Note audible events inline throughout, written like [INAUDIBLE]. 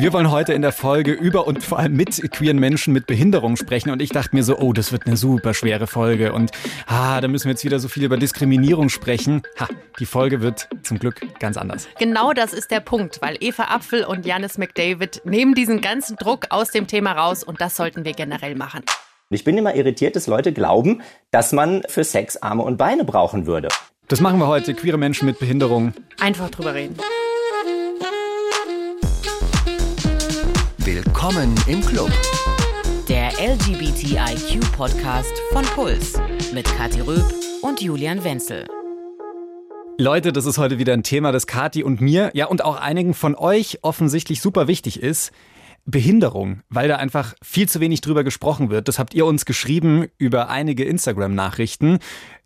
Wir wollen heute in der Folge über und vor allem mit queeren Menschen mit Behinderung sprechen. Und ich dachte mir so, oh, das wird eine super schwere Folge. Und ah, da müssen wir jetzt wieder so viel über Diskriminierung sprechen. Ha, die Folge wird zum Glück ganz anders. Genau das ist der Punkt, weil Eva Apfel und Janis McDavid nehmen diesen ganzen Druck aus dem Thema raus und das sollten wir generell machen. Ich bin immer irritiert, dass Leute glauben, dass man für Sex Arme und Beine brauchen würde. Das machen wir heute, queere Menschen mit Behinderung. Einfach drüber reden. Willkommen im Club. Der LGBTIQ-Podcast von Puls mit Kathi Röb und Julian Wenzel. Leute, das ist heute wieder ein Thema, das Kathi und mir, ja und auch einigen von euch offensichtlich super wichtig ist. Behinderung, weil da einfach viel zu wenig drüber gesprochen wird. Das habt ihr uns geschrieben über einige Instagram-Nachrichten.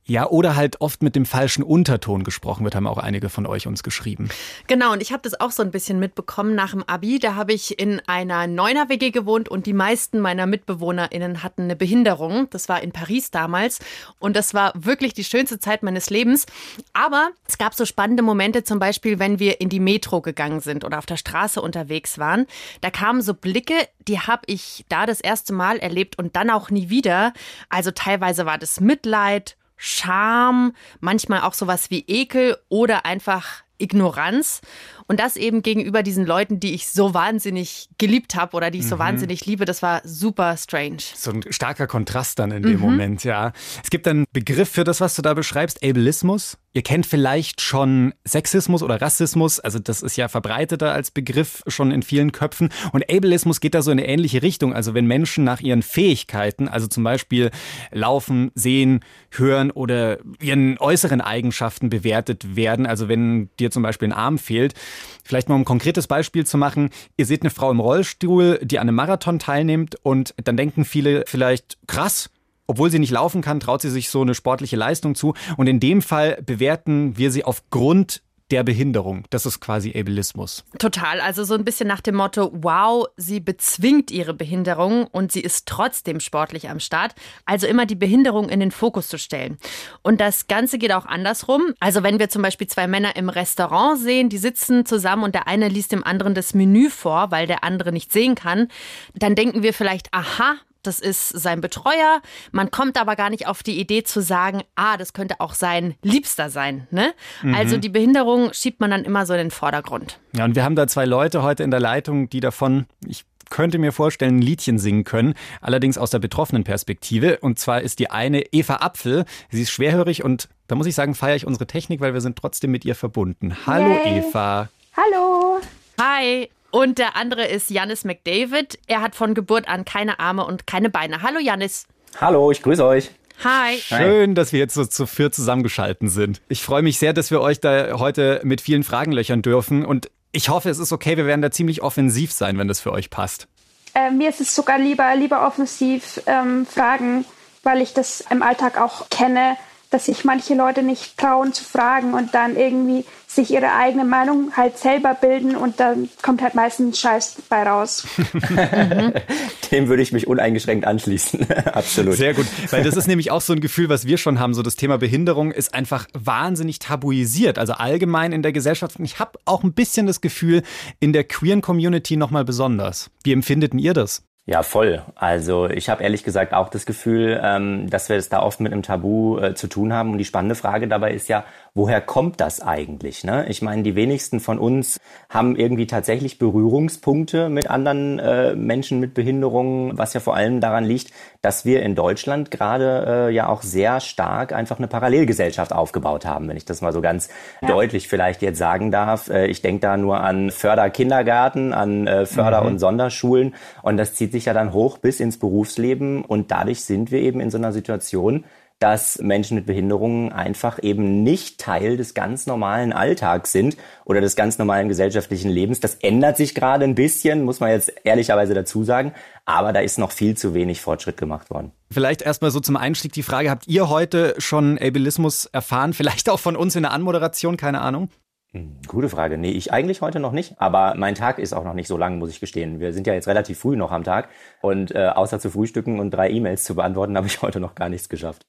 Ja, oder halt oft mit dem falschen Unterton gesprochen wird, haben auch einige von euch uns geschrieben. Genau, und ich habe das auch so ein bisschen mitbekommen nach dem Abi. Da habe ich in einer Neuner-WG gewohnt und die meisten meiner MitbewohnerInnen hatten eine Behinderung. Das war in Paris damals und das war wirklich die schönste Zeit meines Lebens. Aber es gab so spannende Momente, zum Beispiel, wenn wir in die Metro gegangen sind oder auf der Straße unterwegs waren. Da kamen so Blicke, die habe ich da das erste Mal erlebt und dann auch nie wieder. Also teilweise war das Mitleid, Scham, manchmal auch sowas wie Ekel oder einfach Ignoranz. Und das eben gegenüber diesen Leuten, die ich so wahnsinnig geliebt habe oder die ich so mhm. wahnsinnig liebe, das war super strange. So ein starker Kontrast dann in dem mhm. Moment, ja. Es gibt einen Begriff für das, was du da beschreibst, Ableismus. Ihr kennt vielleicht schon Sexismus oder Rassismus, also das ist ja verbreiteter als Begriff schon in vielen Köpfen. Und Ableismus geht da so in eine ähnliche Richtung. Also wenn Menschen nach ihren Fähigkeiten, also zum Beispiel laufen, sehen, hören oder ihren äußeren Eigenschaften bewertet werden, also wenn dir zum Beispiel ein Arm fehlt, Vielleicht mal um ein konkretes Beispiel zu machen. Ihr seht eine Frau im Rollstuhl, die an einem Marathon teilnimmt und dann denken viele vielleicht, krass, obwohl sie nicht laufen kann, traut sie sich so eine sportliche Leistung zu. Und in dem Fall bewerten wir sie aufgrund der Behinderung. Das ist quasi Ableismus. Total. Also so ein bisschen nach dem Motto, wow, sie bezwingt ihre Behinderung und sie ist trotzdem sportlich am Start. Also immer die Behinderung in den Fokus zu stellen. Und das Ganze geht auch andersrum. Also wenn wir zum Beispiel zwei Männer im Restaurant sehen, die sitzen zusammen und der eine liest dem anderen das Menü vor, weil der andere nicht sehen kann, dann denken wir vielleicht, aha, das ist sein Betreuer. Man kommt aber gar nicht auf die Idee zu sagen, ah, das könnte auch sein Liebster sein. Ne? Mhm. Also die Behinderung schiebt man dann immer so in den Vordergrund. Ja, und wir haben da zwei Leute heute in der Leitung, die davon, ich könnte mir vorstellen, ein Liedchen singen können, allerdings aus der betroffenen Perspektive. Und zwar ist die eine Eva Apfel. Sie ist schwerhörig und da muss ich sagen, feiere ich unsere Technik, weil wir sind trotzdem mit ihr verbunden. Hallo Yay. Eva. Hallo. Hi. Und der andere ist Janis McDavid. Er hat von Geburt an keine Arme und keine Beine. Hallo Janis. Hallo, ich grüße euch. Hi. Schön, dass wir jetzt so zu viert zusammengeschalten sind. Ich freue mich sehr, dass wir euch da heute mit vielen Fragen löchern dürfen. Und ich hoffe, es ist okay. Wir werden da ziemlich offensiv sein, wenn das für euch passt. Äh, mir ist es sogar lieber, lieber offensiv ähm, fragen, weil ich das im Alltag auch kenne dass sich manche Leute nicht trauen zu fragen und dann irgendwie sich ihre eigene Meinung halt selber bilden und dann kommt halt meistens Scheiß bei raus. [LAUGHS] Dem würde ich mich uneingeschränkt anschließen. [LAUGHS] Absolut. Sehr gut, weil das ist nämlich auch so ein Gefühl, was wir schon haben. So das Thema Behinderung ist einfach wahnsinnig tabuisiert, also allgemein in der Gesellschaft. Und ich habe auch ein bisschen das Gefühl, in der queeren Community nochmal besonders. Wie empfindet ihr das? Ja, voll. Also ich habe ehrlich gesagt auch das Gefühl, ähm, dass wir es da oft mit einem Tabu äh, zu tun haben. Und die spannende Frage dabei ist ja, woher kommt das eigentlich? Ne? Ich meine, die wenigsten von uns haben irgendwie tatsächlich Berührungspunkte mit anderen äh, Menschen mit Behinderungen, was ja vor allem daran liegt, dass wir in Deutschland gerade äh, ja auch sehr stark einfach eine Parallelgesellschaft aufgebaut haben, wenn ich das mal so ganz ja. deutlich vielleicht jetzt sagen darf. Äh, ich denke da nur an Förderkindergarten, an äh, Förder- mhm. und Sonderschulen und das zieht sich ja dann hoch bis ins Berufsleben und dadurch sind wir eben in so einer Situation, dass Menschen mit Behinderungen einfach eben nicht Teil des ganz normalen Alltags sind oder des ganz normalen gesellschaftlichen Lebens. Das ändert sich gerade ein bisschen, muss man jetzt ehrlicherweise dazu sagen, aber da ist noch viel zu wenig Fortschritt gemacht worden. Vielleicht erstmal so zum Einstieg die Frage, habt ihr heute schon Ableismus erfahren? Vielleicht auch von uns in der Anmoderation, keine Ahnung? Hm, gute Frage. Nee, ich eigentlich heute noch nicht. Aber mein Tag ist auch noch nicht so lang, muss ich gestehen. Wir sind ja jetzt relativ früh noch am Tag. Und äh, außer zu frühstücken und drei E-Mails zu beantworten, [LAUGHS] habe ich heute noch gar nichts geschafft.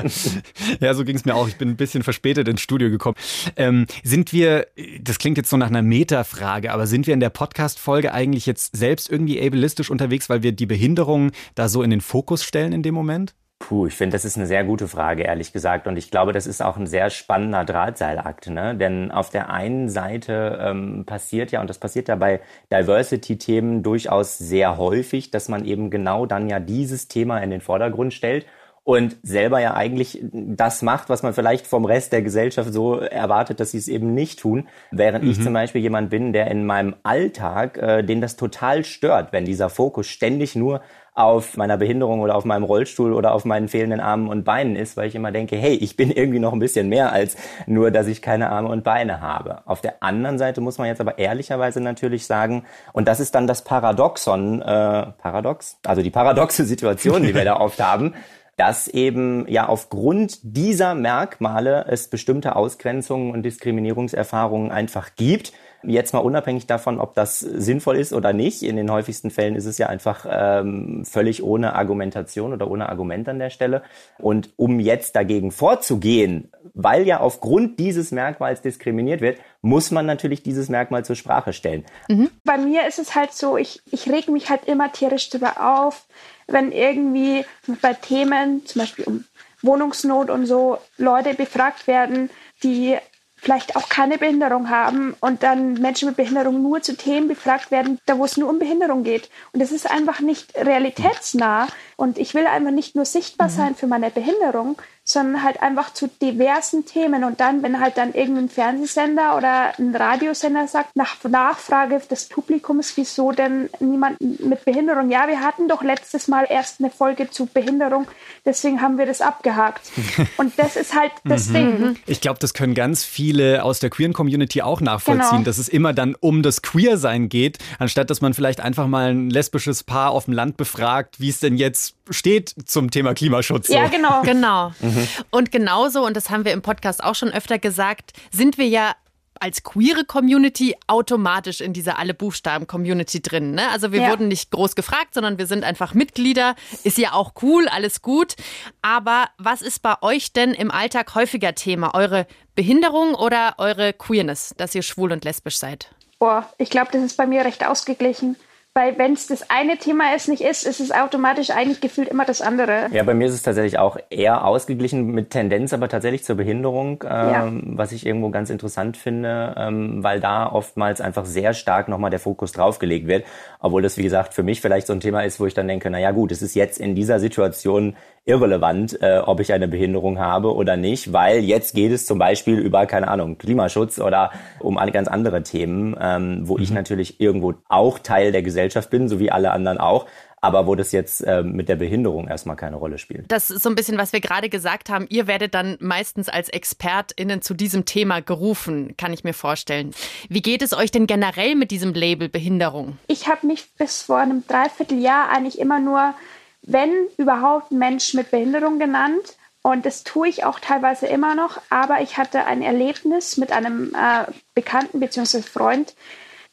[LAUGHS] ja, so ging es mir auch. Ich bin ein bisschen verspätet ins Studio gekommen. Ähm, sind wir, das klingt jetzt so nach einer Metafrage, aber sind wir in der Podcast-Folge eigentlich jetzt selbst irgendwie ableistisch unterwegs, weil wir die Behinderung da so in den Fokus stellen in dem Moment? Puh, ich finde, das ist eine sehr gute Frage, ehrlich gesagt. Und ich glaube, das ist auch ein sehr spannender Drahtseilakt. Ne? Denn auf der einen Seite ähm, passiert ja, und das passiert ja bei Diversity-Themen durchaus sehr häufig, dass man eben genau dann ja dieses Thema in den Vordergrund stellt und selber ja eigentlich das macht, was man vielleicht vom Rest der Gesellschaft so erwartet, dass sie es eben nicht tun. Während mhm. ich zum Beispiel jemand bin, der in meinem Alltag, äh, den das total stört, wenn dieser Fokus ständig nur auf meiner Behinderung oder auf meinem Rollstuhl oder auf meinen fehlenden Armen und Beinen ist, weil ich immer denke, hey, ich bin irgendwie noch ein bisschen mehr als nur, dass ich keine Arme und Beine habe. Auf der anderen Seite muss man jetzt aber ehrlicherweise natürlich sagen, und das ist dann das Paradoxon, äh, Paradox, also die paradoxe Situation, die wir da oft haben, [LAUGHS] dass eben ja aufgrund dieser Merkmale es bestimmte Ausgrenzungen und Diskriminierungserfahrungen einfach gibt, Jetzt mal unabhängig davon, ob das sinnvoll ist oder nicht. In den häufigsten Fällen ist es ja einfach ähm, völlig ohne Argumentation oder ohne Argument an der Stelle. Und um jetzt dagegen vorzugehen, weil ja aufgrund dieses Merkmals diskriminiert wird, muss man natürlich dieses Merkmal zur Sprache stellen. Mhm. Bei mir ist es halt so, ich, ich reg mich halt immer tierisch drüber auf, wenn irgendwie bei Themen, zum Beispiel um Wohnungsnot und so, Leute befragt werden, die vielleicht auch keine Behinderung haben und dann Menschen mit Behinderung nur zu Themen befragt werden, da wo es nur um Behinderung geht. Und das ist einfach nicht realitätsnah. Und ich will einfach nicht nur sichtbar mhm. sein für meine Behinderung, sondern halt einfach zu diversen Themen. Und dann, wenn halt dann irgendein Fernsehsender oder ein Radiosender sagt, nach Nachfrage des Publikums, wieso denn niemand mit Behinderung? Ja, wir hatten doch letztes Mal erst eine Folge zu Behinderung, deswegen haben wir das abgehakt. [LAUGHS] Und das ist halt das mhm. Ding. Ich glaube, das können ganz viele aus der queeren Community auch nachvollziehen, genau. dass es immer dann um das Queersein geht, anstatt dass man vielleicht einfach mal ein lesbisches Paar auf dem Land befragt, wie es denn jetzt steht zum Thema Klimaschutz. So. Ja, genau. [LAUGHS] Genau. Mhm. Und genauso, und das haben wir im Podcast auch schon öfter gesagt, sind wir ja als queere Community automatisch in dieser alle Buchstaben Community drin. Ne? Also wir ja. wurden nicht groß gefragt, sondern wir sind einfach Mitglieder. Ist ja auch cool, alles gut. Aber was ist bei euch denn im Alltag häufiger Thema? Eure Behinderung oder eure Queerness, dass ihr schwul und lesbisch seid? Boah, ich glaube, das ist bei mir recht ausgeglichen. Weil wenn es das eine Thema es nicht ist, ist es automatisch eigentlich gefühlt immer das andere. Ja, bei mir ist es tatsächlich auch eher ausgeglichen mit Tendenz, aber tatsächlich zur Behinderung, ähm, ja. was ich irgendwo ganz interessant finde, ähm, weil da oftmals einfach sehr stark nochmal der Fokus draufgelegt wird. Obwohl das, wie gesagt, für mich vielleicht so ein Thema ist, wo ich dann denke, na ja gut, es ist jetzt in dieser Situation irrelevant, äh, ob ich eine Behinderung habe oder nicht, weil jetzt geht es zum Beispiel über, keine Ahnung, Klimaschutz oder um ganz andere Themen, ähm, wo mhm. ich natürlich irgendwo auch Teil der Gesellschaft bin, so wie alle anderen auch aber wo das jetzt äh, mit der Behinderung erstmal keine Rolle spielt. Das ist so ein bisschen, was wir gerade gesagt haben. Ihr werdet dann meistens als ExpertInnen zu diesem Thema gerufen, kann ich mir vorstellen. Wie geht es euch denn generell mit diesem Label Behinderung? Ich habe mich bis vor einem Dreivierteljahr eigentlich immer nur wenn überhaupt Mensch mit Behinderung genannt. Und das tue ich auch teilweise immer noch. Aber ich hatte ein Erlebnis mit einem äh, Bekannten bzw. Freund.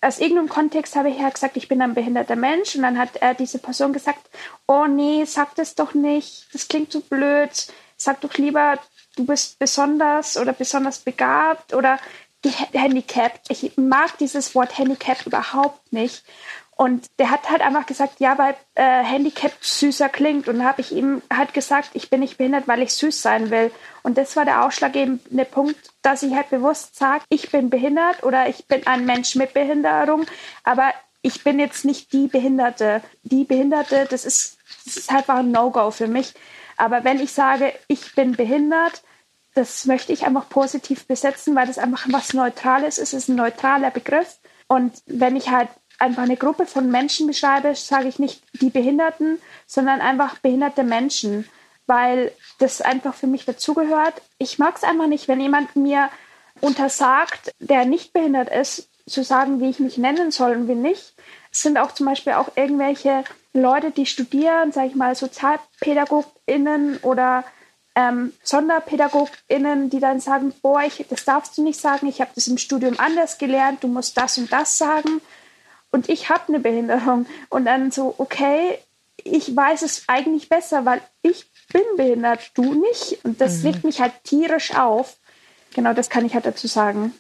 Aus irgendeinem Kontext habe ich ja gesagt, ich bin ein behinderter Mensch. Und dann hat äh, diese Person gesagt, oh nee, sag das doch nicht. Das klingt so blöd. Sag doch lieber, du bist besonders oder besonders begabt oder gehandicapt. Ich mag dieses Wort Handicap überhaupt nicht. Und der hat halt einfach gesagt, ja, weil äh, Handicap süßer klingt. Und habe ich ihm halt gesagt, ich bin nicht behindert, weil ich süß sein will. Und das war der ausschlaggebende Punkt, dass ich halt bewusst sage, ich bin behindert oder ich bin ein Mensch mit Behinderung, aber ich bin jetzt nicht die Behinderte. Die Behinderte, das ist, das ist einfach ein No-Go für mich. Aber wenn ich sage, ich bin behindert, das möchte ich einfach positiv besetzen, weil das einfach was Neutrales ist. Es ist ein neutraler Begriff. Und wenn ich halt einfach eine Gruppe von Menschen beschreibe, sage ich nicht die Behinderten, sondern einfach behinderte Menschen, weil das einfach für mich dazugehört. Ich mag es einfach nicht, wenn jemand mir untersagt, der nicht behindert ist, zu sagen, wie ich mich nennen soll und wie nicht. Es sind auch zum Beispiel auch irgendwelche Leute, die studieren, sage ich mal, SozialpädagogInnen oder ähm, SonderpädagogInnen, die dann sagen, boah, ich, das darfst du nicht sagen, ich habe das im Studium anders gelernt, du musst das und das sagen und ich habe eine Behinderung. Und dann so, okay, ich weiß es eigentlich besser, weil ich bin behindert, du nicht. Und das mhm. regt mich halt tierisch auf. Genau das kann ich halt dazu sagen.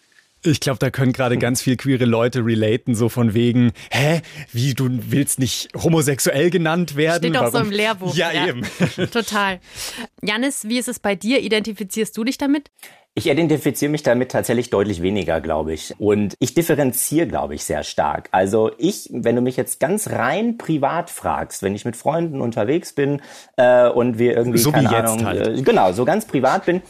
Ich glaube, da können gerade ganz viel queere Leute relaten, so von wegen, hä, wie du willst nicht homosexuell genannt werden? Steht doch so im Lehrbuch. Ja, ja. eben. [LAUGHS] Total. Janis, wie ist es bei dir? Identifizierst du dich damit? Ich identifiziere mich damit tatsächlich deutlich weniger, glaube ich. Und ich differenziere, glaube ich, sehr stark. Also ich, wenn du mich jetzt ganz rein privat fragst, wenn ich mit Freunden unterwegs bin äh, und wir irgendwie, so keine wie Ahnung, halt. äh, genau, so ganz privat bin,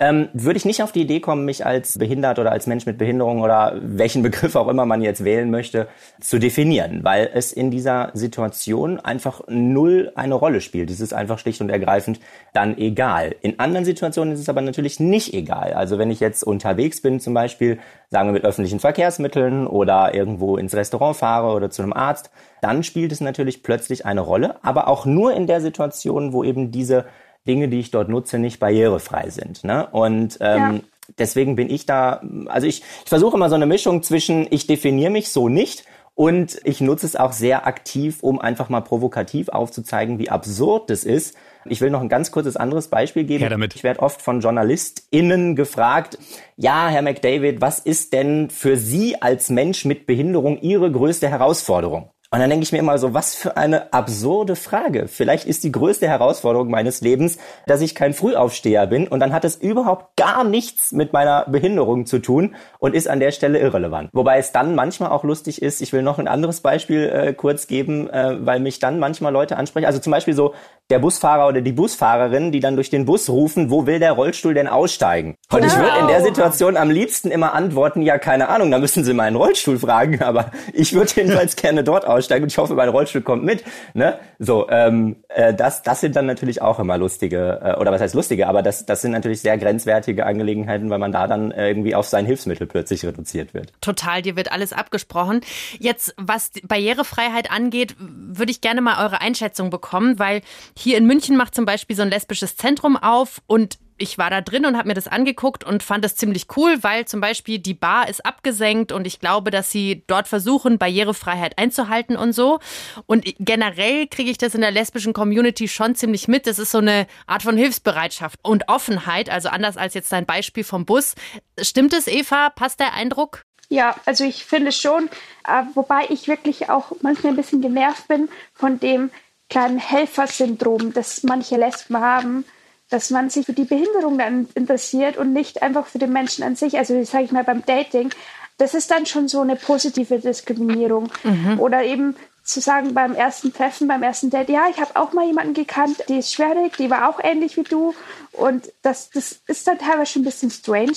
ähm, würde ich nicht auf die Idee kommen, mich als behindert oder als Mensch mit Behinderung oder welchen Begriff auch immer man jetzt wählen möchte, zu definieren, weil es in dieser Situation einfach null eine Rolle spielt. Es ist einfach schlicht und ergreifend dann egal. In anderen Situationen ist es aber natürlich nicht egal. Also wenn ich jetzt unterwegs bin, zum Beispiel, sagen wir mit öffentlichen Verkehrsmitteln oder irgendwo ins Restaurant fahre oder zu einem Arzt, dann spielt es natürlich plötzlich eine Rolle, aber auch nur in der Situation, wo eben diese Dinge, die ich dort nutze, nicht barrierefrei sind. Ne? Und ähm, ja. deswegen bin ich da, also ich, ich versuche immer so eine Mischung zwischen, ich definiere mich so nicht und ich nutze es auch sehr aktiv, um einfach mal provokativ aufzuzeigen, wie absurd das ist. Ich will noch ein ganz kurzes anderes Beispiel geben. Ja, damit. Ich werde oft von JournalistInnen gefragt, ja, Herr McDavid, was ist denn für Sie als Mensch mit Behinderung Ihre größte Herausforderung? Und dann denke ich mir immer so, was für eine absurde Frage. Vielleicht ist die größte Herausforderung meines Lebens, dass ich kein Frühaufsteher bin und dann hat es überhaupt gar nichts mit meiner Behinderung zu tun und ist an der Stelle irrelevant. Wobei es dann manchmal auch lustig ist, ich will noch ein anderes Beispiel äh, kurz geben, äh, weil mich dann manchmal Leute ansprechen. Also zum Beispiel so der Busfahrer oder die Busfahrerin, die dann durch den Bus rufen, wo will der Rollstuhl denn aussteigen? Und genau. ich würde in der Situation am liebsten immer antworten, ja, keine Ahnung, da müssen Sie meinen Rollstuhl fragen, aber ich würde jedenfalls gerne dort aussteigen aussteigen und ich hoffe, mein Rollstuhl kommt mit. Ne? So, ähm, äh, das, das sind dann natürlich auch immer lustige, äh, oder was heißt lustige, aber das, das sind natürlich sehr grenzwertige Angelegenheiten, weil man da dann irgendwie auf sein Hilfsmittel plötzlich reduziert wird. Total, dir wird alles abgesprochen. Jetzt, was Barrierefreiheit angeht, würde ich gerne mal eure Einschätzung bekommen, weil hier in München macht zum Beispiel so ein lesbisches Zentrum auf und ich war da drin und habe mir das angeguckt und fand das ziemlich cool, weil zum Beispiel die Bar ist abgesenkt und ich glaube, dass sie dort versuchen, Barrierefreiheit einzuhalten und so. Und generell kriege ich das in der lesbischen Community schon ziemlich mit. Das ist so eine Art von Hilfsbereitschaft und Offenheit, also anders als jetzt dein Beispiel vom Bus. Stimmt es, Eva? Passt der Eindruck? Ja, also ich finde schon, äh, wobei ich wirklich auch manchmal ein bisschen genervt bin von dem kleinen Helfersyndrom, das manche Lesben haben dass man sich für die Behinderung dann interessiert und nicht einfach für den Menschen an sich. Also sage ich mal beim Dating, das ist dann schon so eine positive Diskriminierung. Mhm. Oder eben zu sagen beim ersten Treffen, beim ersten Date, ja, ich habe auch mal jemanden gekannt, die ist schwerig, die war auch ähnlich wie du. Und das, das ist dann teilweise schon ein bisschen strange.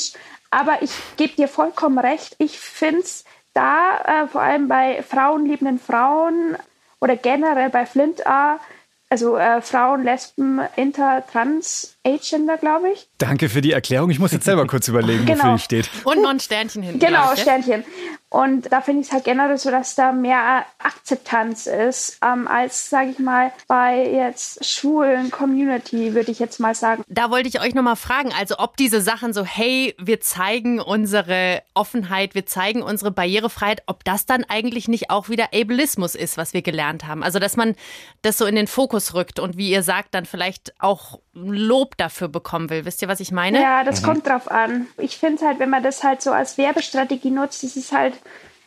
Aber ich gebe dir vollkommen recht. Ich finde es da, äh, vor allem bei frauenliebenden Frauen oder generell bei Flint A, also äh, Frauen, Lesben, Inter, Trans, Agender, glaube ich. Danke für die Erklärung. Ich muss jetzt selber kurz überlegen, [LAUGHS] genau. wofür ich steht. Und noch ein Sternchen hinten. Genau, Sternchen. Und da finde ich es halt generell so, dass da mehr Akzeptanz ist, ähm, als, sage ich mal, bei jetzt schwulen Community, würde ich jetzt mal sagen. Da wollte ich euch nochmal fragen, also ob diese Sachen so, hey, wir zeigen unsere Offenheit, wir zeigen unsere Barrierefreiheit, ob das dann eigentlich nicht auch wieder Ableismus ist, was wir gelernt haben. Also, dass man das so in den Fokus rückt und wie ihr sagt, dann vielleicht auch Lob dafür bekommen will. Wisst ihr, was ich meine? Ja, das mhm. kommt drauf an. Ich finde halt, wenn man das halt so als Werbestrategie nutzt, ist es halt,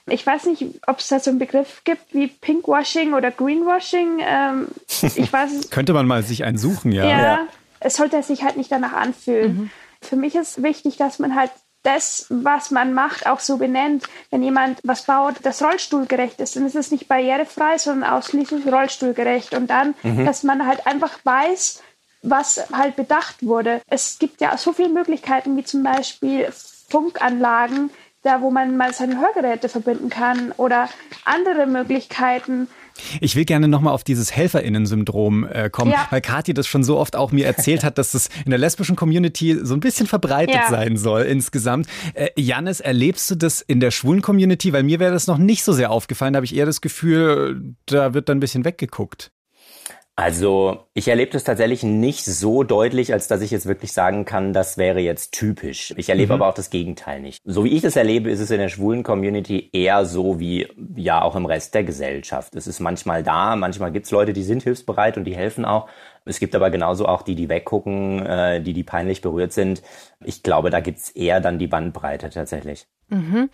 ich weiß nicht, ob es da so einen Begriff gibt wie Pinkwashing oder Greenwashing. Ähm, ich [LAUGHS] weiß Könnte man mal sich einen suchen, ja. Ja, ja. es sollte sich halt nicht danach anfühlen. Mhm. Für mich ist wichtig, dass man halt das, was man macht, auch so benennt. Wenn jemand was baut, das rollstuhlgerecht ist, dann ist es nicht barrierefrei, sondern ausschließlich rollstuhlgerecht. Und dann, mhm. dass man halt einfach weiß, was halt bedacht wurde. Es gibt ja so viele Möglichkeiten, wie zum Beispiel Funkanlagen, da wo man mal seine Hörgeräte verbinden kann oder andere Möglichkeiten. Ich will gerne nochmal auf dieses Helferinnen-Syndrom äh, kommen, ja. weil Kathi das schon so oft auch mir erzählt hat, dass es in der lesbischen Community so ein bisschen verbreitet ja. sein soll insgesamt. Äh, Janis, erlebst du das in der schwulen Community? Weil mir wäre das noch nicht so sehr aufgefallen, da habe ich eher das Gefühl, da wird dann ein bisschen weggeguckt. Also ich erlebe das tatsächlich nicht so deutlich, als dass ich jetzt wirklich sagen kann, das wäre jetzt typisch. Ich erlebe mhm. aber auch das Gegenteil nicht. So wie ich das erlebe, ist es in der schwulen Community eher so wie ja auch im Rest der Gesellschaft. Es ist manchmal da, manchmal gibt's Leute, die sind hilfsbereit und die helfen auch. Es gibt aber genauso auch die, die weggucken, äh, die, die peinlich berührt sind. Ich glaube, da gibt's eher dann die Bandbreite tatsächlich. Mhm.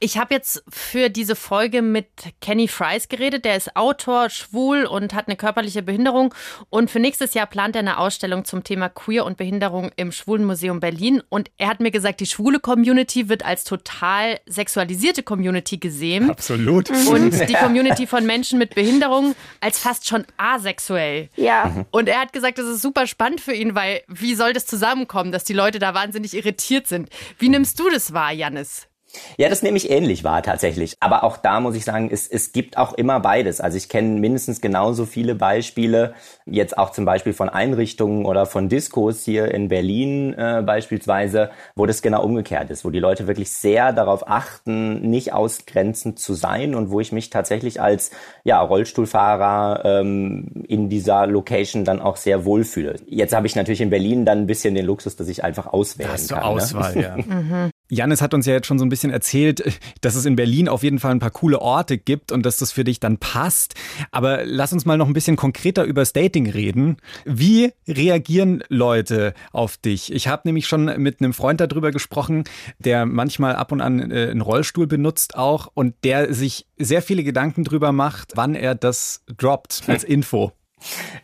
Ich habe jetzt für diese Folge mit Kenny Fries geredet. Der ist Autor, schwul und hat eine körperliche Behinderung. Und für nächstes Jahr plant er eine Ausstellung zum Thema Queer und Behinderung im Schwulenmuseum Berlin. Und er hat mir gesagt, die schwule Community wird als total sexualisierte Community gesehen. Absolut. Und [LAUGHS] die Community von Menschen mit Behinderung als fast schon asexuell. Ja. Und er hat gesagt, das ist super spannend für ihn, weil wie soll das zusammenkommen, dass die Leute da wahnsinnig irritiert sind? Wie nimmst du das wahr, Janis? Ja, das nehme ich ähnlich wahr tatsächlich. Aber auch da muss ich sagen, es, es gibt auch immer beides. Also ich kenne mindestens genauso viele Beispiele, jetzt auch zum Beispiel von Einrichtungen oder von Diskos hier in Berlin äh, beispielsweise, wo das genau umgekehrt ist, wo die Leute wirklich sehr darauf achten, nicht ausgrenzend zu sein und wo ich mich tatsächlich als ja, Rollstuhlfahrer ähm, in dieser Location dann auch sehr wohlfühle. Jetzt habe ich natürlich in Berlin dann ein bisschen den Luxus, dass ich einfach auswählen da hast du kann. Auswahl, ne? ja. [LAUGHS] mhm. Janis hat uns ja jetzt schon so ein bisschen erzählt, dass es in Berlin auf jeden Fall ein paar coole Orte gibt und dass das für dich dann passt. Aber lass uns mal noch ein bisschen konkreter über das Dating reden. Wie reagieren Leute auf dich? Ich habe nämlich schon mit einem Freund darüber gesprochen, der manchmal ab und an äh, einen Rollstuhl benutzt auch und der sich sehr viele Gedanken drüber macht, wann er das droppt als [LAUGHS] Info.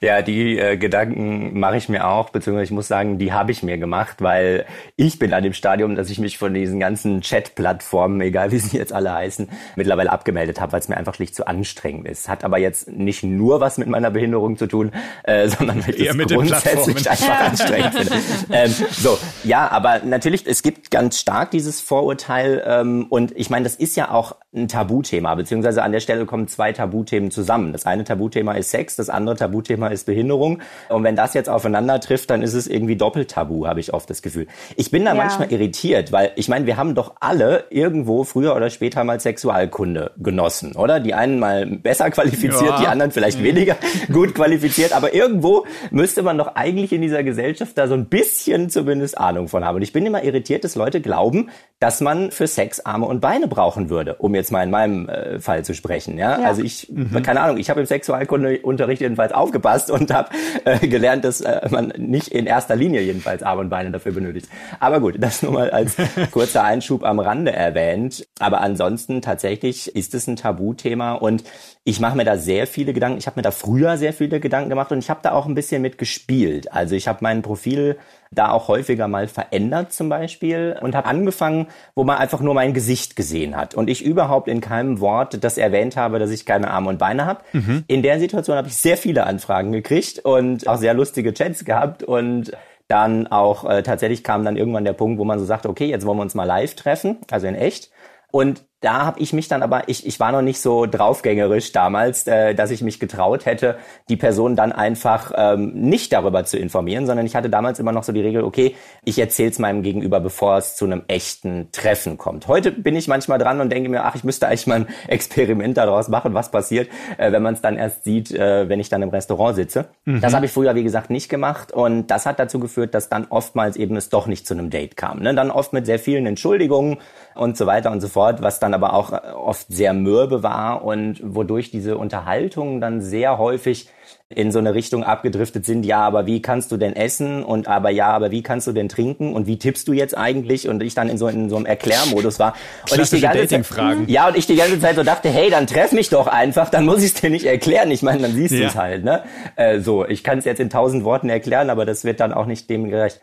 Ja, die äh, Gedanken mache ich mir auch, beziehungsweise ich muss sagen, die habe ich mir gemacht, weil ich bin an dem Stadium, dass ich mich von diesen ganzen Chat-Plattformen, egal wie sie jetzt alle heißen, mittlerweile abgemeldet habe, weil es mir einfach schlicht zu anstrengend ist. Hat aber jetzt nicht nur was mit meiner Behinderung zu tun, äh, [LAUGHS] sondern weil ich das grundsätzlich einfach anstrengend finde. [LAUGHS] Ähm, so, ja, aber natürlich, es gibt ganz stark dieses Vorurteil ähm, und ich meine, das ist ja auch ein Tabuthema, beziehungsweise an der Stelle kommen zwei Tabuthemen zusammen. Das eine Tabuthema ist Sex, das andere Tabuthema ist Behinderung. Und wenn das jetzt aufeinander trifft, dann ist es irgendwie doppelt tabu, habe ich oft das Gefühl. Ich bin da ja. manchmal irritiert, weil ich meine, wir haben doch alle irgendwo früher oder später mal Sexualkunde genossen, oder? Die einen mal besser qualifiziert, ja. die anderen vielleicht mhm. weniger [LAUGHS] gut qualifiziert, aber irgendwo müsste man doch eigentlich in dieser Gesellschaft da so ein bisschen zumindest Ahnung von haben. Und ich bin immer irritiert, dass Leute glauben, dass man für Sex Arme und Beine brauchen würde, um jetzt mal in meinem äh, Fall zu sprechen. Ja? ja. Also ich, mhm. keine Ahnung, ich habe im Sexualkundeunterricht jedenfalls aufgepasst und habe äh, gelernt, dass äh, man nicht in erster Linie jedenfalls Arme und Beine dafür benötigt. Aber gut, das nur mal als [LAUGHS] kurzer Einschub am Rande erwähnt. Aber ansonsten tatsächlich ist es ein Tabuthema und ich mache mir da sehr viele Gedanken. Ich habe mir da früher sehr viele Gedanken gemacht und ich habe da auch ein bisschen mit gespielt. Also ich habe mein Profil da auch häufiger mal verändert zum Beispiel und habe angefangen, wo man einfach nur mein Gesicht gesehen hat und ich überhaupt in keinem Wort das erwähnt habe, dass ich keine Arme und Beine habe. Mhm. In der Situation habe ich sehr viele Anfragen gekriegt und auch sehr lustige Chats gehabt und dann auch äh, tatsächlich kam dann irgendwann der Punkt, wo man so sagt, okay, jetzt wollen wir uns mal live treffen, also in echt. Und da habe ich mich dann aber, ich, ich war noch nicht so draufgängerisch damals, äh, dass ich mich getraut hätte, die Person dann einfach ähm, nicht darüber zu informieren, sondern ich hatte damals immer noch so die Regel, okay, ich erzähle es meinem Gegenüber, bevor es zu einem echten Treffen kommt. Heute bin ich manchmal dran und denke mir, ach, ich müsste eigentlich mal ein [LAUGHS] Experiment daraus machen, was passiert, äh, wenn man es dann erst sieht, äh, wenn ich dann im Restaurant sitze. Mhm. Das habe ich früher, wie gesagt, nicht gemacht und das hat dazu geführt, dass dann oftmals eben es doch nicht zu einem Date kam. Ne? Dann oft mit sehr vielen Entschuldigungen und so weiter und so fort, was dann aber auch äh, oft sehr mürbe war und wodurch diese Unterhaltungen dann sehr häufig in so eine Richtung abgedriftet sind, ja, aber wie kannst du denn essen und aber ja, aber wie kannst du denn trinken und wie tippst du jetzt eigentlich und ich dann in so, in so einem Erklärmodus war und ich die ganze Zeit, ja und ich die ganze Zeit so dachte, hey, dann treff mich doch einfach, dann muss ich es dir nicht erklären, ich meine, dann siehst ja. du es halt, ne? Äh, so, ich kann es jetzt in tausend Worten erklären, aber das wird dann auch nicht dem gerecht.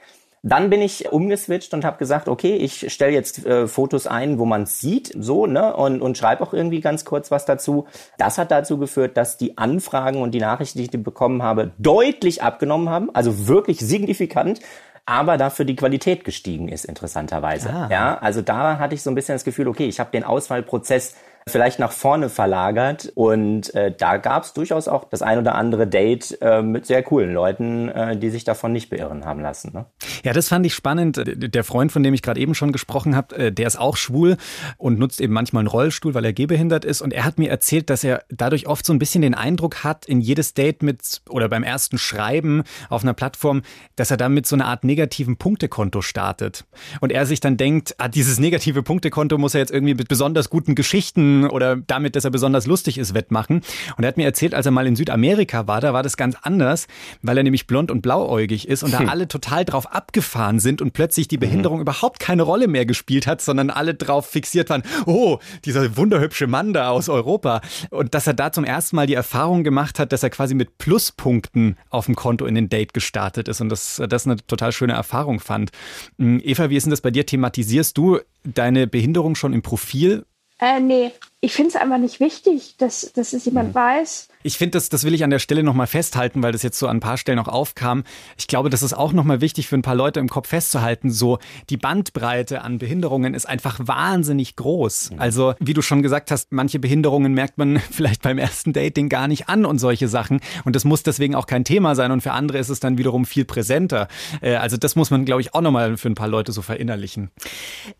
Dann bin ich umgeswitcht und habe gesagt, okay, ich stelle jetzt äh, Fotos ein, wo man sieht, so, ne, und, und schreibe auch irgendwie ganz kurz was dazu. Das hat dazu geführt, dass die Anfragen und die Nachrichten, die ich bekommen habe, deutlich abgenommen haben, also wirklich signifikant aber dafür die Qualität gestiegen ist, interessanterweise. Ah. Ja, also da hatte ich so ein bisschen das Gefühl, okay, ich habe den Auswahlprozess vielleicht nach vorne verlagert. Und äh, da gab es durchaus auch das ein oder andere Date äh, mit sehr coolen Leuten, äh, die sich davon nicht beirren haben lassen. Ne? Ja, das fand ich spannend. Der Freund, von dem ich gerade eben schon gesprochen habe, äh, der ist auch schwul und nutzt eben manchmal einen Rollstuhl, weil er gehbehindert ist. Und er hat mir erzählt, dass er dadurch oft so ein bisschen den Eindruck hat, in jedes Date mit oder beim ersten Schreiben auf einer Plattform, dass er damit so eine Art negativen Punktekonto startet. Und er sich dann denkt, ah, dieses negative Punktekonto muss er jetzt irgendwie mit besonders guten Geschichten oder damit, dass er besonders lustig ist, wettmachen. Und er hat mir erzählt, als er mal in Südamerika war, da war das ganz anders, weil er nämlich blond und blauäugig ist und da hm. alle total drauf abgefahren sind und plötzlich die Behinderung mhm. überhaupt keine Rolle mehr gespielt hat, sondern alle drauf fixiert waren, oh, dieser wunderhübsche Mann da aus Europa. Und dass er da zum ersten Mal die Erfahrung gemacht hat, dass er quasi mit Pluspunkten auf dem Konto in den Date gestartet ist und das, das eine total schöne Erfahrung fand. Hm, Eva, wie ist denn das bei dir? Thematisierst du deine Behinderung schon im Profil? Äh, nee, ich finde es einfach nicht wichtig, dass, dass es jemand mhm. weiß. Ich finde, das, das will ich an der Stelle nochmal festhalten, weil das jetzt so an ein paar Stellen auch aufkam. Ich glaube, das ist auch nochmal wichtig für ein paar Leute im Kopf festzuhalten. So, die Bandbreite an Behinderungen ist einfach wahnsinnig groß. Mhm. Also, wie du schon gesagt hast, manche Behinderungen merkt man [LAUGHS] vielleicht beim ersten Dating gar nicht an und solche Sachen. Und das muss deswegen auch kein Thema sein. Und für andere ist es dann wiederum viel präsenter. Äh, also, das muss man, glaube ich, auch nochmal für ein paar Leute so verinnerlichen.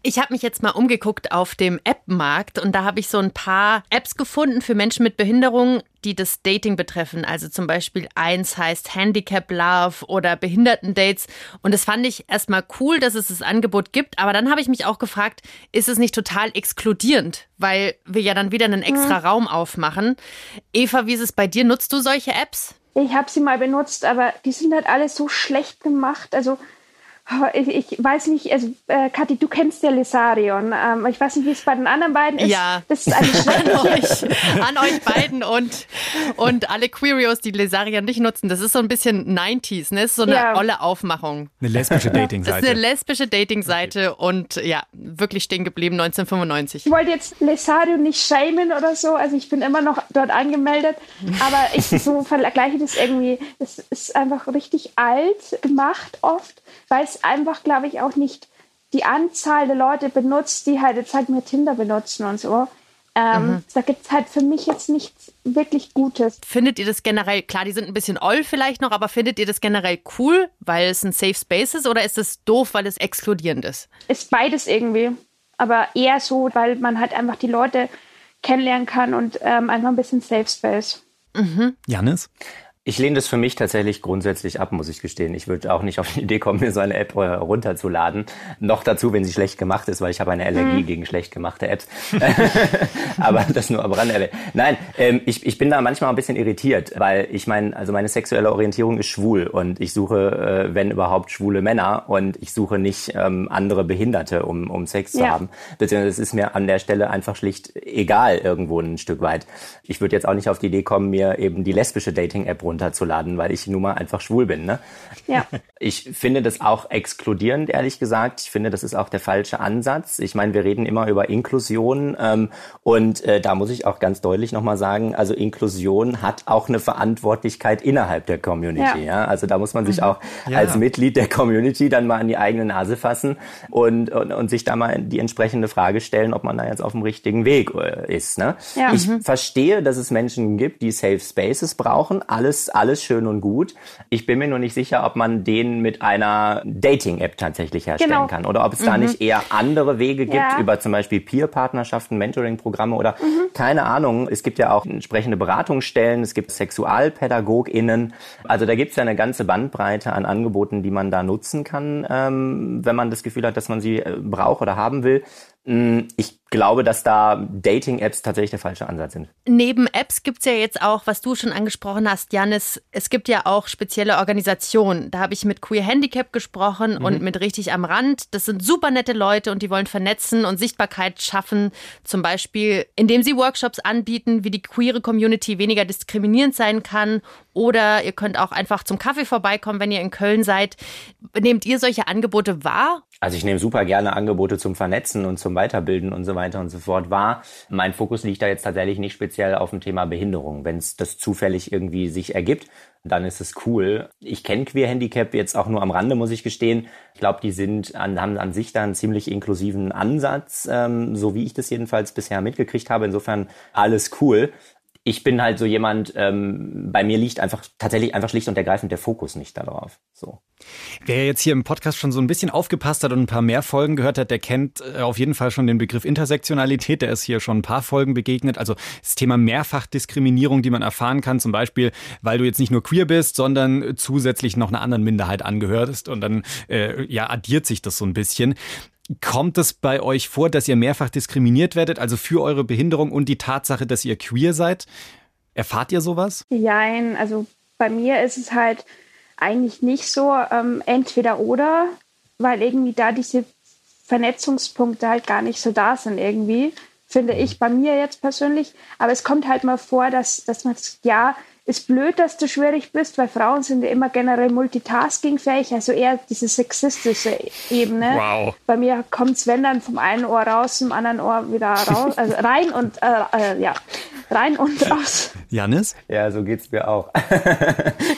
Ich habe mich jetzt mal umgeguckt auf dem App-Markt und da habe ich so ein paar Apps gefunden für Menschen mit Behinderungen, die das Dating betreffen. Also zum Beispiel eins heißt Handicap Love oder Behindertendates. Und das fand ich erstmal cool, dass es das Angebot gibt. Aber dann habe ich mich auch gefragt, ist es nicht total exkludierend? Weil wir ja dann wieder einen extra mhm. Raum aufmachen. Eva, wie ist es bei dir? Nutzt du solche Apps? Ich habe sie mal benutzt, aber die sind halt alle so schlecht gemacht. Also ich, ich, weiß nicht, also äh, Kathi, du kennst ja Lesarion. Ähm, ich weiß nicht, wie es bei den anderen beiden ist. Ja. Das ist eine [LAUGHS] an, euch, an euch beiden und, und alle Queerios, die Lesarion nicht nutzen. Das ist so ein bisschen 90s, ne? Das ist so eine ja. olle Aufmachung. Eine lesbische [LAUGHS] Dating-Seite. Das ist eine lesbische Dating-Seite okay. und ja, wirklich stehen geblieben 1995. Ich wollte jetzt Lesarion nicht shamen oder so. Also ich bin immer noch dort angemeldet. Aber ich [LAUGHS] so vergleiche das irgendwie. Das ist einfach richtig alt gemacht oft, weil es einfach, glaube ich, auch nicht die Anzahl der Leute benutzt, die halt jetzt halt mehr Tinder benutzen und so. Ähm, mhm. Da gibt es halt für mich jetzt nichts wirklich Gutes. Findet ihr das generell, klar, die sind ein bisschen oll vielleicht noch, aber findet ihr das generell cool, weil es ein Safe Space ist oder ist es doof, weil es exkludierend ist? Ist beides irgendwie. Aber eher so, weil man halt einfach die Leute kennenlernen kann und ähm, einfach ein bisschen Safe Space. Mhm. Janis? Ich lehne das für mich tatsächlich grundsätzlich ab, muss ich gestehen. Ich würde auch nicht auf die Idee kommen, mir so eine App äh, runterzuladen. Noch dazu, wenn sie schlecht gemacht ist, weil ich habe eine Allergie mhm. gegen schlecht gemachte Apps. [LAUGHS] Aber das nur am Rande. Nein, ähm, ich, ich bin da manchmal ein bisschen irritiert, weil ich meine, also meine sexuelle Orientierung ist schwul und ich suche, äh, wenn überhaupt, schwule Männer und ich suche nicht ähm, andere Behinderte, um, um Sex ja. zu haben. Beziehungsweise es ist mir an der Stelle einfach schlicht egal irgendwo ein Stück weit. Ich würde jetzt auch nicht auf die Idee kommen, mir eben die lesbische Dating-App runter runterzuladen, weil ich nun mal einfach schwul bin. Ne? Ja. [LAUGHS] Ich finde das auch exkludierend, ehrlich gesagt. Ich finde, das ist auch der falsche Ansatz. Ich meine, wir reden immer über Inklusion ähm, und äh, da muss ich auch ganz deutlich nochmal sagen, also Inklusion hat auch eine Verantwortlichkeit innerhalb der Community. Ja. ja? Also da muss man sich mhm. auch ja. als Mitglied der Community dann mal an die eigene Nase fassen und, und, und sich da mal die entsprechende Frage stellen, ob man da jetzt auf dem richtigen Weg äh, ist. Ne? Ja. Ich mhm. verstehe, dass es Menschen gibt, die Safe Spaces brauchen. Alles alles, schön und gut. Ich bin mir nur nicht sicher, ob man den mit einer Dating-App tatsächlich herstellen genau. kann oder ob es mhm. da nicht eher andere Wege gibt ja. über zum Beispiel Peer-Partnerschaften, Mentoring-Programme oder mhm. keine Ahnung. Es gibt ja auch entsprechende Beratungsstellen, es gibt SexualpädagogInnen. Also da gibt es ja eine ganze Bandbreite an Angeboten, die man da nutzen kann, ähm, wenn man das Gefühl hat, dass man sie äh, braucht oder haben will. Mm, ich glaube, dass da Dating-Apps tatsächlich der falsche Ansatz sind. Neben Apps gibt es ja jetzt auch, was du schon angesprochen hast, Janis, es gibt ja auch spezielle Organisationen. Da habe ich mit Queer Handicap gesprochen mhm. und mit Richtig am Rand. Das sind super nette Leute und die wollen vernetzen und Sichtbarkeit schaffen. Zum Beispiel, indem sie Workshops anbieten, wie die queere Community weniger diskriminierend sein kann. Oder ihr könnt auch einfach zum Kaffee vorbeikommen, wenn ihr in Köln seid. Nehmt ihr solche Angebote wahr? Also ich nehme super gerne Angebote zum Vernetzen und zum Weiterbilden und so weiter und so fort wahr. Mein Fokus liegt da jetzt tatsächlich nicht speziell auf dem Thema Behinderung. Wenn es das zufällig irgendwie sich ergibt, dann ist es cool. Ich kenne Queer Handicap jetzt auch nur am Rande, muss ich gestehen. Ich glaube, die sind an, haben an sich da einen ziemlich inklusiven Ansatz, ähm, so wie ich das jedenfalls bisher mitgekriegt habe. Insofern alles cool ich bin halt so jemand, ähm, bei mir liegt einfach tatsächlich einfach schlicht und ergreifend der Fokus nicht darauf. So. Wer jetzt hier im Podcast schon so ein bisschen aufgepasst hat und ein paar mehr Folgen gehört hat, der kennt äh, auf jeden Fall schon den Begriff Intersektionalität. Der ist hier schon ein paar Folgen begegnet. Also das Thema Mehrfachdiskriminierung, die man erfahren kann, zum Beispiel, weil du jetzt nicht nur queer bist, sondern zusätzlich noch einer anderen Minderheit angehörst. Und dann äh, ja addiert sich das so ein bisschen. Kommt es bei euch vor, dass ihr mehrfach diskriminiert werdet, also für eure Behinderung und die Tatsache, dass ihr queer seid? Erfahrt ihr sowas? Nein, also bei mir ist es halt eigentlich nicht so ähm, entweder oder, weil irgendwie da diese Vernetzungspunkte halt gar nicht so da sind irgendwie, finde ich bei mir jetzt persönlich. Aber es kommt halt mal vor, dass, dass man, ja, ist blöd, dass du schwierig bist, weil Frauen sind ja immer generell multitaskingfähig, also eher diese sexistische Ebene. Wow. Bei mir kommt es, wenn dann vom einen Ohr raus, zum anderen Ohr wieder raus, also rein und äh, äh, ja, rein und [LAUGHS] raus. Janis? Ja, so geht's mir auch.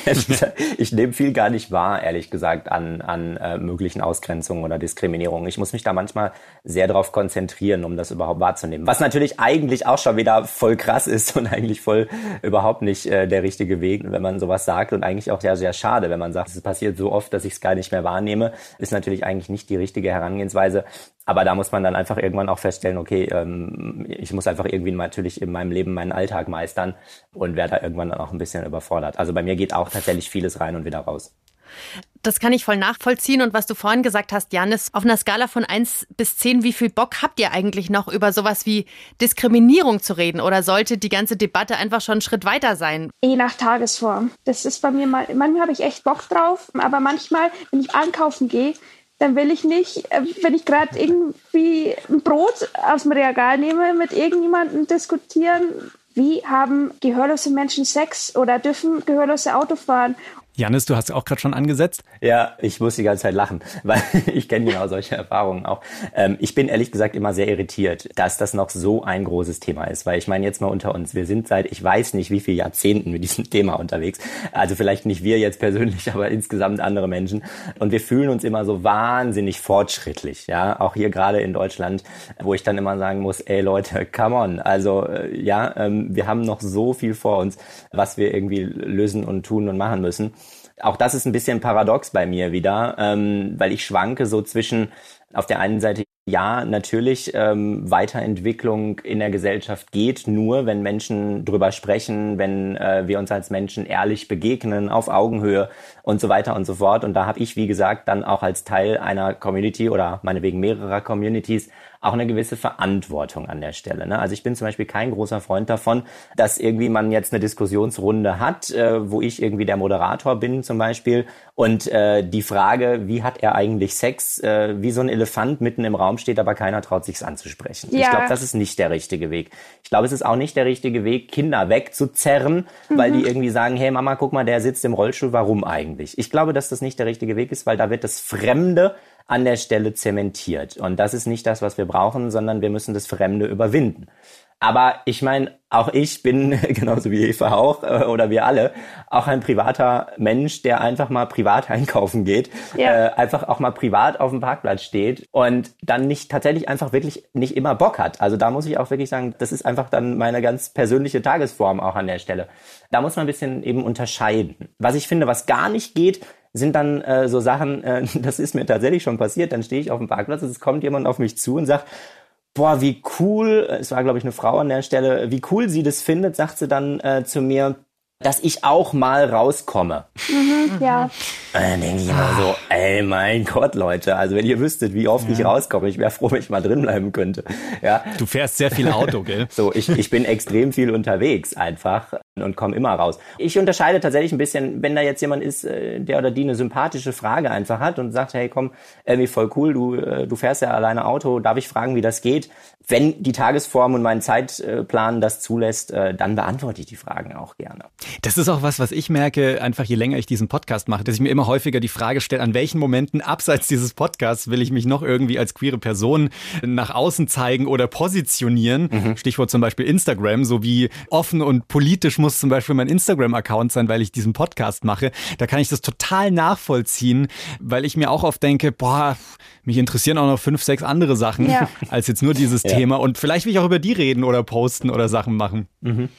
[LAUGHS] ich nehme viel gar nicht wahr, ehrlich gesagt, an, an äh, möglichen Ausgrenzungen oder Diskriminierungen. Ich muss mich da manchmal sehr darauf konzentrieren, um das überhaupt wahrzunehmen. Was natürlich eigentlich auch schon wieder voll krass ist und eigentlich voll überhaupt nicht äh, der richtige Weg, wenn man sowas sagt und eigentlich auch sehr, sehr schade, wenn man sagt, es passiert so oft, dass ich es gar nicht mehr wahrnehme, ist natürlich eigentlich nicht die richtige Herangehensweise. Aber da muss man dann einfach irgendwann auch feststellen, okay, ähm, ich muss einfach irgendwie natürlich in meinem Leben meinen Alltag meistern und werde da irgendwann dann auch ein bisschen überfordert. Also bei mir geht auch tatsächlich vieles rein und wieder raus. Das kann ich voll nachvollziehen. Und was du vorhin gesagt hast, Janis, auf einer Skala von 1 bis 10, wie viel Bock habt ihr eigentlich noch über sowas wie Diskriminierung zu reden? Oder sollte die ganze Debatte einfach schon einen Schritt weiter sein? Je nach Tagesform. Das ist bei mir mal, manchmal habe ich echt Bock drauf, aber manchmal, wenn ich einkaufen gehe, dann will ich nicht, äh, wenn ich gerade irgendwie ein Brot aus dem Regal nehme, mit irgendjemandem diskutieren, wie haben gehörlose Menschen Sex oder dürfen gehörlose Auto fahren Janis, du hast auch gerade schon angesetzt. Ja, ich muss die ganze Zeit lachen, [LAUGHS] weil ich kenne genau solche Erfahrungen auch. Ähm, ich bin ehrlich gesagt immer sehr irritiert, dass das noch so ein großes Thema ist, weil ich meine jetzt mal unter uns, wir sind seit ich weiß nicht wie viele Jahrzehnten mit diesem [LAUGHS] Thema unterwegs. Also vielleicht nicht wir jetzt persönlich, aber insgesamt andere Menschen. Und wir fühlen uns immer so wahnsinnig fortschrittlich, ja, auch hier gerade in Deutschland, wo ich dann immer sagen muss, ey Leute, come on. Also äh, ja, ähm, wir haben noch so viel vor uns, was wir irgendwie lösen und tun und machen müssen auch das ist ein bisschen paradox bei mir wieder, ähm, weil ich schwanke so zwischen auf der einen Seite ja, natürlich, ähm, Weiterentwicklung in der Gesellschaft geht nur, wenn Menschen drüber sprechen, wenn äh, wir uns als Menschen ehrlich begegnen, auf Augenhöhe und so weiter und so fort. Und da habe ich, wie gesagt, dann auch als Teil einer Community oder meinetwegen mehrerer Communities auch eine gewisse Verantwortung an der Stelle. Ne? Also ich bin zum Beispiel kein großer Freund davon, dass irgendwie man jetzt eine Diskussionsrunde hat, äh, wo ich irgendwie der Moderator bin zum Beispiel und äh, die Frage, wie hat er eigentlich Sex, äh, wie so ein Elefant mitten im Raum steht, aber keiner traut sich's anzusprechen. Ja. Ich glaube, das ist nicht der richtige Weg. Ich glaube, es ist auch nicht der richtige Weg, Kinder wegzuzerren, mhm. weil die irgendwie sagen, hey Mama, guck mal, der sitzt im Rollstuhl, warum eigentlich? Ich glaube, dass das nicht der richtige Weg ist, weil da wird das Fremde an der Stelle zementiert. Und das ist nicht das, was wir brauchen, sondern wir müssen das Fremde überwinden. Aber ich meine, auch ich bin, [LAUGHS] genauso wie Eva auch, äh, oder wir alle, auch ein privater Mensch, der einfach mal privat einkaufen geht, ja. äh, einfach auch mal privat auf dem Parkplatz steht und dann nicht tatsächlich einfach wirklich nicht immer Bock hat. Also da muss ich auch wirklich sagen, das ist einfach dann meine ganz persönliche Tagesform auch an der Stelle. Da muss man ein bisschen eben unterscheiden. Was ich finde, was gar nicht geht, sind dann äh, so Sachen, äh, [LAUGHS] das ist mir tatsächlich schon passiert, dann stehe ich auf dem Parkplatz, es kommt jemand auf mich zu und sagt, boah, wie cool, es war, glaube ich, eine Frau an der Stelle, wie cool sie das findet, sagt sie dann äh, zu mir, dass ich auch mal rauskomme. Mhm, ja. Und dann denke ich immer so, ey, mein Gott, Leute, also wenn ihr wüsstet, wie oft ja. ich rauskomme, ich wäre froh, wenn ich mal drin bleiben könnte. Ja. Du fährst sehr viel Auto, [LAUGHS] gell? so, ich, ich bin extrem viel unterwegs einfach. Und komme immer raus. Ich unterscheide tatsächlich ein bisschen, wenn da jetzt jemand ist, äh, der oder die eine sympathische Frage einfach hat und sagt, hey komm, irgendwie voll cool, du, äh, du fährst ja alleine Auto, darf ich fragen, wie das geht? Wenn die Tagesform und mein Zeitplan das zulässt, äh, dann beantworte ich die Fragen auch gerne. Das ist auch was, was ich merke, einfach je länger ich diesen Podcast mache, dass ich mir immer häufiger die Frage stelle, an welchen Momenten abseits dieses Podcasts will ich mich noch irgendwie als queere Person nach außen zeigen oder positionieren. Mhm. Stichwort zum Beispiel Instagram, so wie offen und politisch muss zum Beispiel mein Instagram-Account sein, weil ich diesen Podcast mache. Da kann ich das total nachvollziehen, weil ich mir auch oft denke, boah, mich interessieren auch noch fünf, sechs andere Sachen ja. [LAUGHS] als jetzt nur dieses [LAUGHS] ja. Thema. Und vielleicht will ich auch über die reden oder posten oder Sachen machen. Mhm.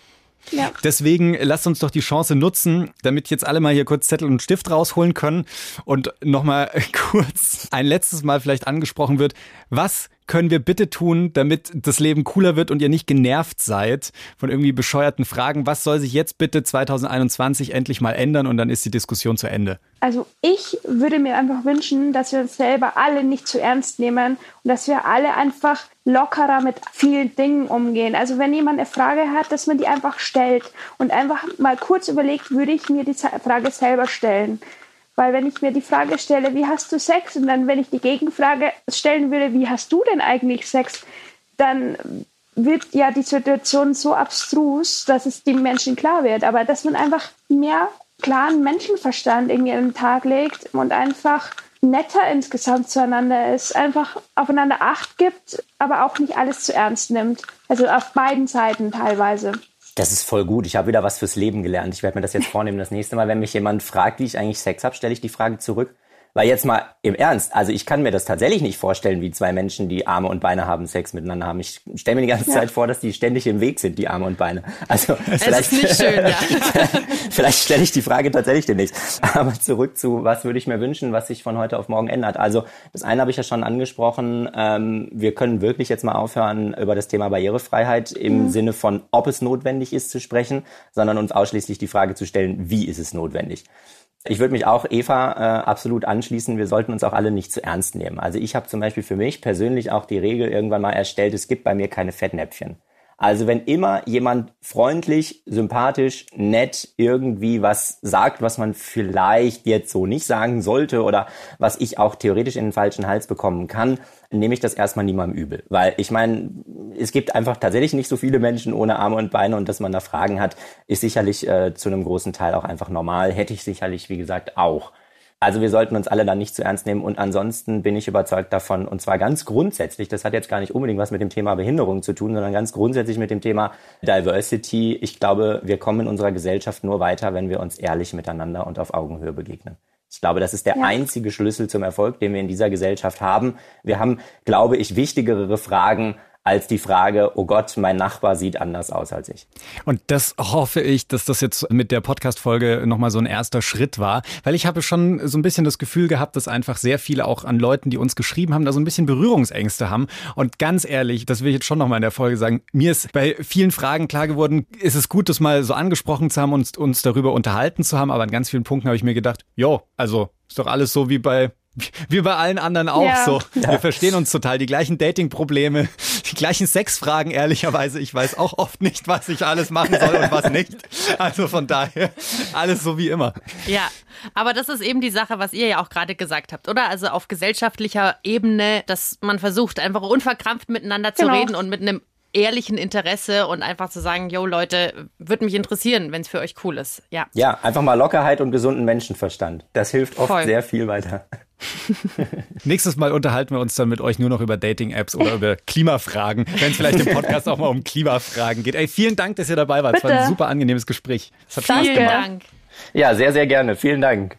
Ja. Deswegen lasst uns doch die Chance nutzen, damit jetzt alle mal hier kurz Zettel und Stift rausholen können und nochmal [LAUGHS] kurz ein letztes Mal vielleicht angesprochen wird. Was können wir bitte tun, damit das Leben cooler wird und ihr nicht genervt seid von irgendwie bescheuerten Fragen? Was soll sich jetzt bitte 2021 endlich mal ändern und dann ist die Diskussion zu Ende? Also ich würde mir einfach wünschen, dass wir uns selber alle nicht zu ernst nehmen und dass wir alle einfach lockerer mit vielen Dingen umgehen. Also wenn jemand eine Frage hat, dass man die einfach stellt und einfach mal kurz überlegt, würde ich mir die Frage selber stellen. Weil wenn ich mir die Frage stelle, wie hast du Sex? Und dann, wenn ich die Gegenfrage stellen würde, wie hast du denn eigentlich Sex? Dann wird ja die Situation so abstrus, dass es den Menschen klar wird. Aber dass man einfach mehr klaren Menschenverstand irgendwie an den Tag legt und einfach netter insgesamt zueinander ist, einfach aufeinander Acht gibt, aber auch nicht alles zu ernst nimmt. Also auf beiden Seiten teilweise. Das ist voll gut. Ich habe wieder was fürs Leben gelernt. Ich werde mir das jetzt vornehmen. Das nächste Mal, wenn mich jemand fragt, wie ich eigentlich Sex habe, stelle ich die Frage zurück. Weil jetzt mal im Ernst, also ich kann mir das tatsächlich nicht vorstellen, wie zwei Menschen, die Arme und Beine haben, Sex miteinander haben. Ich stelle mir die ganze ja. Zeit vor, dass die ständig im Weg sind, die Arme und Beine. Also es vielleicht, schön, ja. [LAUGHS] vielleicht stelle ich die Frage tatsächlich demnächst. Aber zurück zu, was würde ich mir wünschen, was sich von heute auf morgen ändert. Also das eine habe ich ja schon angesprochen. Ähm, wir können wirklich jetzt mal aufhören, über das Thema Barrierefreiheit im mhm. Sinne von, ob es notwendig ist zu sprechen, sondern uns ausschließlich die Frage zu stellen, wie ist es notwendig. Ich würde mich auch Eva äh, absolut anschließen. Wir sollten uns auch alle nicht zu ernst nehmen. Also ich habe zum Beispiel für mich persönlich auch die Regel irgendwann mal erstellt, es gibt bei mir keine Fettnäpfchen. Also wenn immer jemand freundlich, sympathisch, nett irgendwie was sagt, was man vielleicht jetzt so nicht sagen sollte oder was ich auch theoretisch in den falschen Hals bekommen kann, nehme ich das erstmal niemandem übel. Weil ich meine, es gibt einfach tatsächlich nicht so viele Menschen ohne Arme und Beine und dass man da Fragen hat, ist sicherlich äh, zu einem großen Teil auch einfach normal. Hätte ich sicherlich, wie gesagt, auch. Also wir sollten uns alle dann nicht zu ernst nehmen. Und ansonsten bin ich überzeugt davon, und zwar ganz grundsätzlich, das hat jetzt gar nicht unbedingt was mit dem Thema Behinderung zu tun, sondern ganz grundsätzlich mit dem Thema Diversity. Ich glaube, wir kommen in unserer Gesellschaft nur weiter, wenn wir uns ehrlich miteinander und auf Augenhöhe begegnen. Ich glaube, das ist der ja. einzige Schlüssel zum Erfolg, den wir in dieser Gesellschaft haben. Wir haben, glaube ich, wichtigere Fragen als die Frage, oh Gott, mein Nachbar sieht anders aus als ich. Und das hoffe ich, dass das jetzt mit der Podcast-Folge nochmal so ein erster Schritt war, weil ich habe schon so ein bisschen das Gefühl gehabt, dass einfach sehr viele auch an Leuten, die uns geschrieben haben, da so ein bisschen Berührungsängste haben. Und ganz ehrlich, das will ich jetzt schon nochmal in der Folge sagen, mir ist bei vielen Fragen klar geworden, ist es gut, das mal so angesprochen zu haben und uns darüber unterhalten zu haben, aber an ganz vielen Punkten habe ich mir gedacht, jo, also ist doch alles so wie bei wie bei allen anderen auch ja. so. Wir verstehen uns total. Die gleichen Dating-Probleme, die gleichen Sexfragen, ehrlicherweise. Ich weiß auch oft nicht, was ich alles machen soll und was nicht. Also von daher, alles so wie immer. Ja, aber das ist eben die Sache, was ihr ja auch gerade gesagt habt, oder? Also auf gesellschaftlicher Ebene, dass man versucht, einfach unverkrampft miteinander zu genau. reden und mit einem ehrlichen Interesse und einfach zu sagen, yo Leute, würde mich interessieren, wenn es für euch cool ist. Ja. Ja, einfach mal Lockerheit und gesunden Menschenverstand. Das hilft oft Voll. sehr viel weiter. [LAUGHS] Nächstes Mal unterhalten wir uns dann mit euch nur noch über Dating-Apps oder über [LAUGHS] Klimafragen, wenn es vielleicht im Podcast auch mal um Klimafragen geht. Ey, vielen Dank, dass ihr dabei wart. Es war ein super angenehmes Gespräch. Es hat Spaß gemacht. Dank. Ja, sehr, sehr gerne. Vielen Dank.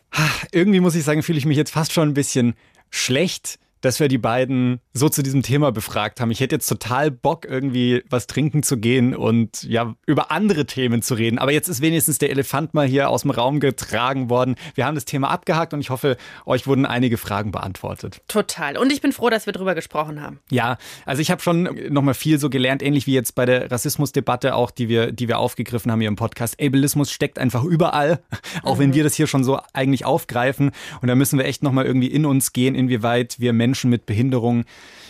Irgendwie muss ich sagen, fühle ich mich jetzt fast schon ein bisschen schlecht, dass wir die beiden so zu diesem Thema befragt haben. Ich hätte jetzt total Bock, irgendwie was trinken zu gehen und ja, über andere Themen zu reden. Aber jetzt ist wenigstens der Elefant mal hier aus dem Raum getragen worden. Wir haben das Thema abgehakt und ich hoffe, euch wurden einige Fragen beantwortet. Total. Und ich bin froh, dass wir drüber gesprochen haben. Ja, also ich habe schon nochmal viel so gelernt, ähnlich wie jetzt bei der Rassismusdebatte auch, die wir, die wir aufgegriffen haben hier im Podcast. Ableismus steckt einfach überall, auch mhm. wenn wir das hier schon so eigentlich aufgreifen. Und da müssen wir echt nochmal irgendwie in uns gehen, inwieweit wir Menschen Menschen mit Behinderung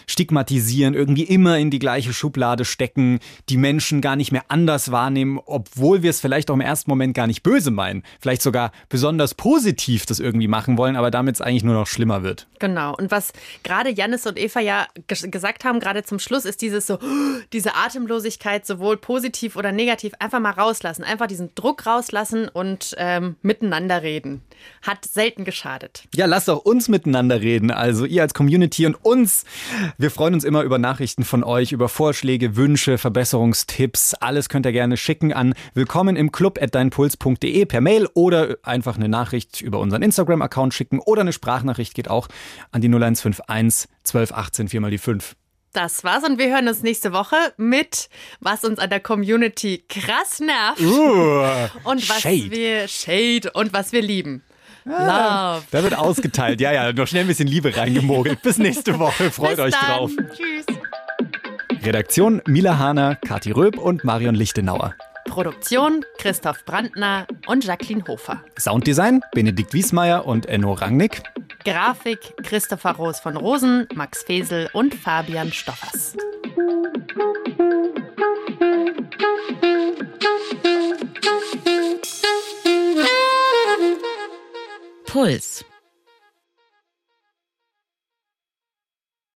stigmatisieren, irgendwie immer in die gleiche Schublade stecken, die Menschen gar nicht mehr anders wahrnehmen, obwohl wir es vielleicht auch im ersten Moment gar nicht böse meinen. Vielleicht sogar besonders positiv das irgendwie machen wollen, aber damit es eigentlich nur noch schlimmer wird. Genau. Und was gerade Janis und Eva ja gesagt haben, gerade zum Schluss, ist dieses so, [GASPS] diese Atemlosigkeit, sowohl positiv oder negativ, einfach mal rauslassen, einfach diesen Druck rauslassen und ähm, miteinander reden. Hat selten geschadet. Ja, lasst auch uns miteinander reden. Also ihr als Community und uns. Wir freuen uns immer über Nachrichten von euch, über Vorschläge, Wünsche, Verbesserungstipps. Alles könnt ihr gerne schicken an willkommen im Club at deinpuls.de per Mail oder einfach eine Nachricht über unseren Instagram-Account schicken oder eine Sprachnachricht geht auch an die 0151 1218 4 mal die 5. Das war's und wir hören uns nächste Woche mit, was uns an der Community krass nervt Uh, [LAUGHS] und was Shade. wir Shade und was wir lieben. Ah, Love. Da wird ausgeteilt. Ja, ja, noch schnell ein bisschen Liebe reingemogelt. Bis nächste Woche. Freut Bis euch dann. drauf. Tschüss. Redaktion Mila Hahner, Kathi Röb und Marion Lichtenauer. Produktion Christoph Brandner und Jacqueline Hofer. Sounddesign Benedikt Wiesmeier und Enno Rangnick. Grafik Christopher Roos von Rosen, Max Fesel und Fabian Stoffers. Puls.